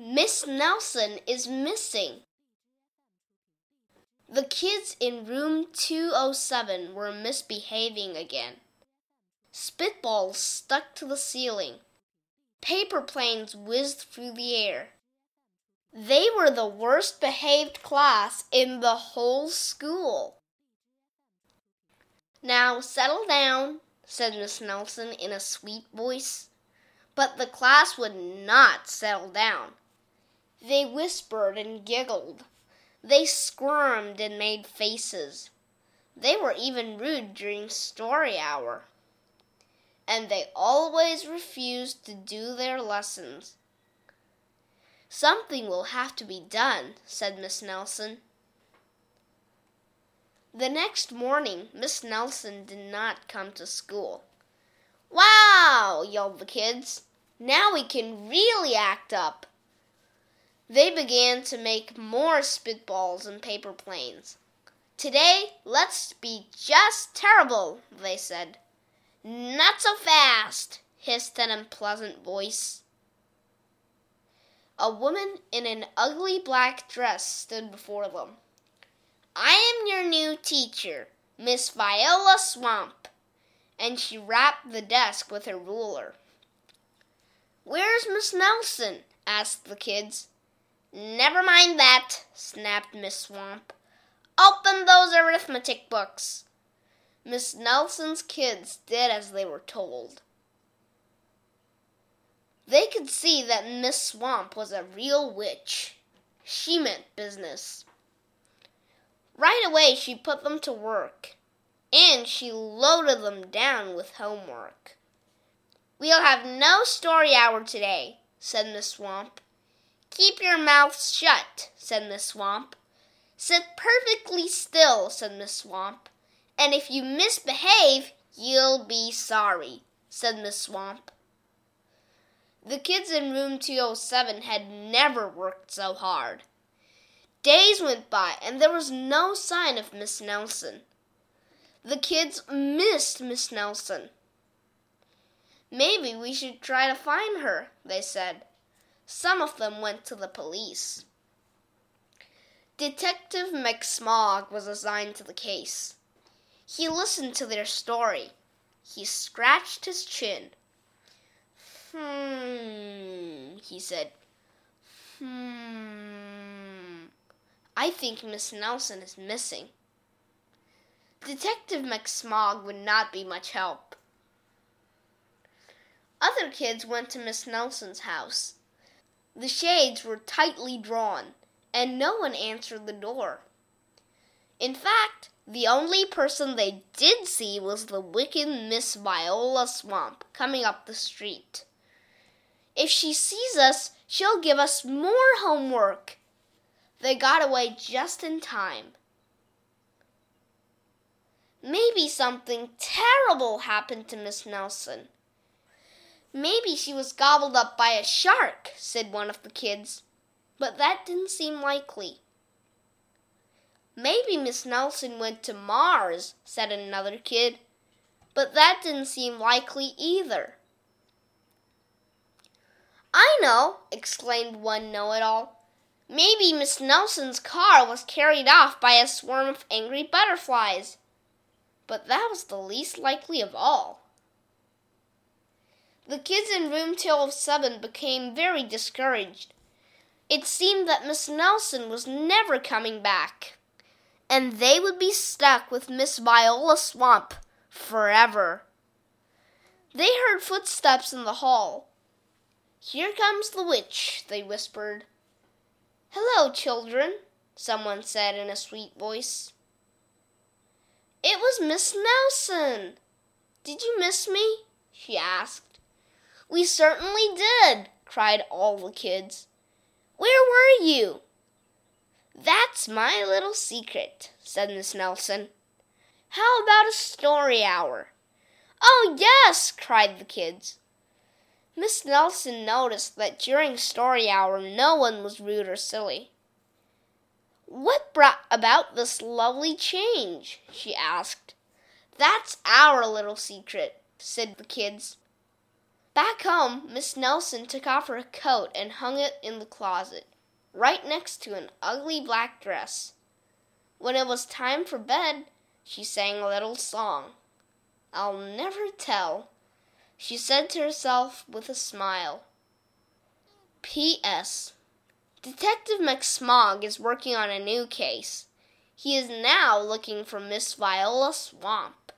Miss Nelson is missing. The kids in room 207 were misbehaving again. Spitballs stuck to the ceiling. Paper planes whizzed through the air. They were the worst behaved class in the whole school. Now settle down, said Miss Nelson in a sweet voice. But the class would not settle down. They whispered and giggled. They squirmed and made faces. They were even rude during story hour. And they always refused to do their lessons. Something will have to be done, said Miss Nelson. The next morning, Miss Nelson did not come to school. Wow! yelled the kids. Now we can really act up. They began to make more spitballs and paper planes. Today, let's be just terrible, they said. Not so fast, hissed an unpleasant voice. A woman in an ugly black dress stood before them. I am your new teacher, Miss Viola Swamp. And she rapped the desk with her ruler. Where's Miss Nelson? asked the kids. Never mind that, snapped Miss Swamp. Open those arithmetic books. Miss Nelson's kids did as they were told. They could see that Miss Swamp was a real witch. She meant business. Right away, she put them to work, and she loaded them down with homework. We'll have no story hour today, said Miss Swamp. Your mouths shut, said Miss Swamp. Sit perfectly still, said Miss Swamp. And if you misbehave, you'll be sorry, said Miss Swamp. The kids in room 207 had never worked so hard. Days went by and there was no sign of Miss Nelson. The kids missed Miss Nelson. Maybe we should try to find her, they said. Some of them went to the police. Detective McSmogg was assigned to the case. He listened to their story. He scratched his chin. Hmm, he said. Hmm. I think Miss Nelson is missing. Detective McSmogg would not be much help. Other kids went to Miss Nelson's house. The shades were tightly drawn, and no one answered the door. In fact, the only person they did see was the wicked Miss Viola Swamp coming up the street. If she sees us, she'll give us more homework, they got away just in time. Maybe something terrible happened to Miss Nelson. Maybe she was gobbled up by a shark, said one of the kids, but that didn't seem likely. Maybe Miss Nelson went to Mars, said another kid, but that didn't seem likely either. I know, exclaimed one know it all. Maybe Miss Nelson's car was carried off by a swarm of angry butterflies. But that was the least likely of all. The kids in room 207 became very discouraged. It seemed that Miss Nelson was never coming back, and they would be stuck with Miss Viola Swamp forever. They heard footsteps in the hall. Here comes the witch, they whispered. Hello, children, someone said in a sweet voice. It was Miss Nelson. Did you miss me? she asked. We certainly did, cried all the kids. Where were you? That's my little secret, said Miss Nelson. How about a story hour? Oh, yes, cried the kids. Miss Nelson noticed that during story hour no one was rude or silly. What brought about this lovely change? she asked. That's our little secret, said the kids. Back home, Miss Nelson took off her coat and hung it in the closet, right next to an ugly black dress. When it was time for bed, she sang a little song. I'll never tell, she said to herself with a smile. P.S. Detective McSmogg is working on a new case. He is now looking for Miss Viola Swamp.